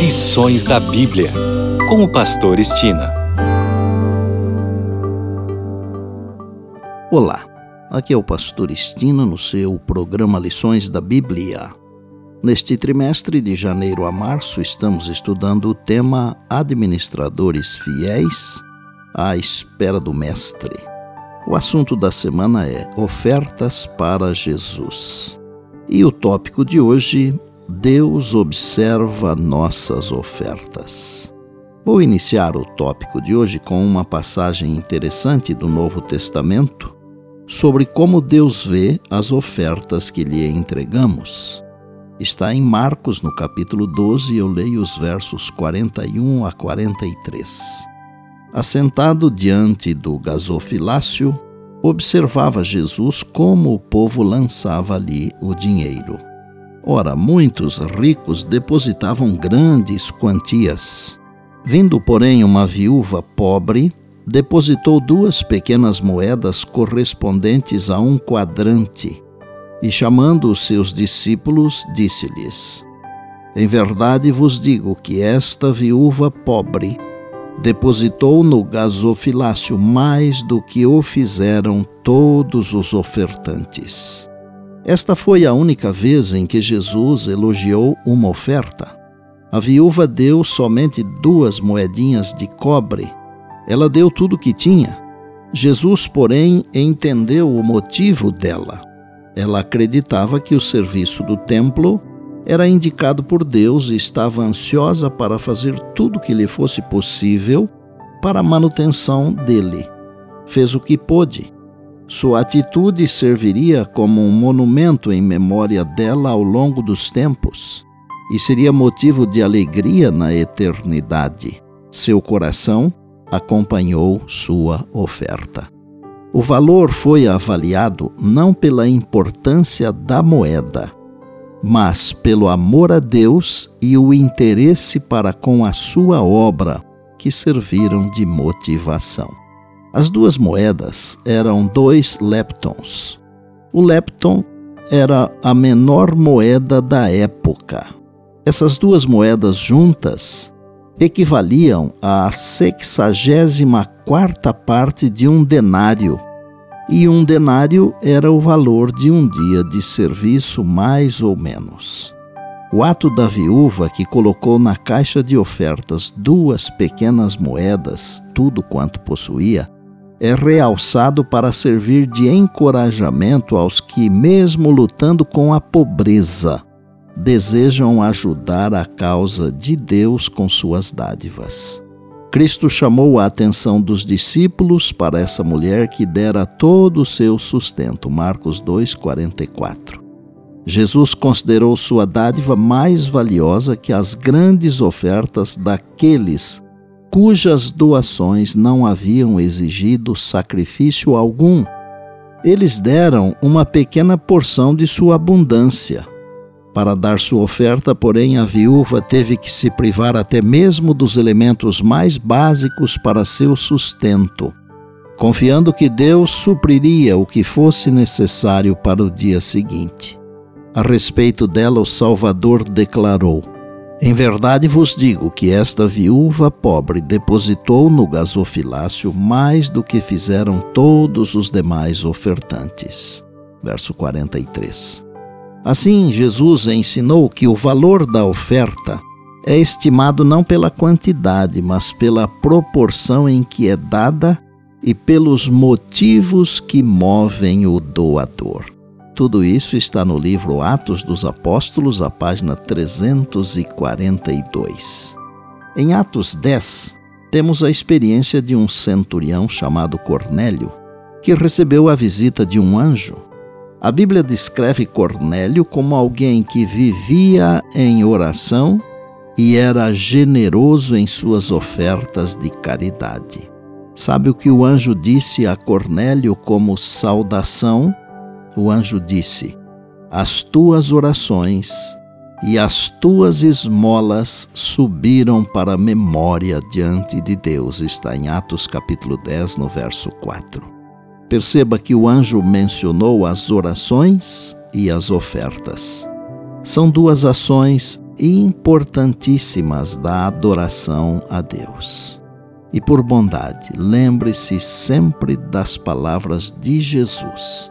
Lições da Bíblia, com o Pastor Estina. Olá, aqui é o Pastor Estina no seu programa Lições da Bíblia. Neste trimestre, de janeiro a março, estamos estudando o tema Administradores Fiéis à Espera do Mestre. O assunto da semana é Ofertas para Jesus. E o tópico de hoje Deus observa nossas ofertas. Vou iniciar o tópico de hoje com uma passagem interessante do Novo Testamento sobre como Deus vê as ofertas que lhe entregamos. Está em Marcos, no capítulo 12, e eu leio os versos 41 a 43. Assentado diante do gasofilácio, observava Jesus como o povo lançava ali o dinheiro. Ora, muitos ricos depositavam grandes quantias. Vindo, porém, uma viúva pobre, depositou duas pequenas moedas correspondentes a um quadrante. E chamando os seus discípulos, disse-lhes: Em verdade vos digo que esta viúva pobre depositou no gasofilácio mais do que o fizeram todos os ofertantes. Esta foi a única vez em que Jesus elogiou uma oferta. A viúva deu somente duas moedinhas de cobre. Ela deu tudo o que tinha. Jesus, porém, entendeu o motivo dela. Ela acreditava que o serviço do templo era indicado por Deus e estava ansiosa para fazer tudo o que lhe fosse possível para a manutenção dele. Fez o que pôde sua atitude serviria como um monumento em memória dela ao longo dos tempos e seria motivo de alegria na eternidade. Seu coração acompanhou sua oferta. O valor foi avaliado não pela importância da moeda, mas pelo amor a Deus e o interesse para com a sua obra que serviram de motivação. As duas moedas eram dois leptons. O lepton era a menor moeda da época. Essas duas moedas juntas equivaliam à sexagésima quarta parte de um denário, e um denário era o valor de um dia de serviço, mais ou menos. O ato da viúva que colocou na caixa de ofertas duas pequenas moedas, tudo quanto possuía, é realçado para servir de encorajamento aos que, mesmo lutando com a pobreza, desejam ajudar a causa de Deus com suas dádivas. Cristo chamou a atenção dos discípulos para essa mulher que dera todo o seu sustento. Marcos 2:44. Jesus considerou sua dádiva mais valiosa que as grandes ofertas daqueles cujas doações não haviam exigido sacrifício algum. Eles deram uma pequena porção de sua abundância. Para dar sua oferta, porém, a viúva teve que se privar até mesmo dos elementos mais básicos para seu sustento, confiando que Deus supriria o que fosse necessário para o dia seguinte. A respeito dela, o Salvador declarou: em verdade vos digo que esta viúva pobre depositou no gasofilácio mais do que fizeram todos os demais ofertantes. Verso 43. Assim, Jesus ensinou que o valor da oferta é estimado não pela quantidade, mas pela proporção em que é dada e pelos motivos que movem o doador. Tudo isso está no livro Atos dos Apóstolos, a página 342. Em Atos 10, temos a experiência de um centurião chamado Cornélio, que recebeu a visita de um anjo. A Bíblia descreve Cornélio como alguém que vivia em oração e era generoso em suas ofertas de caridade. Sabe o que o anjo disse a Cornélio como saudação o anjo disse: As tuas orações e as tuas esmolas subiram para a memória diante de Deus. Está em Atos capítulo 10, no verso 4. Perceba que o anjo mencionou as orações e as ofertas. São duas ações importantíssimas da adoração a Deus. E por bondade, lembre-se sempre das palavras de Jesus.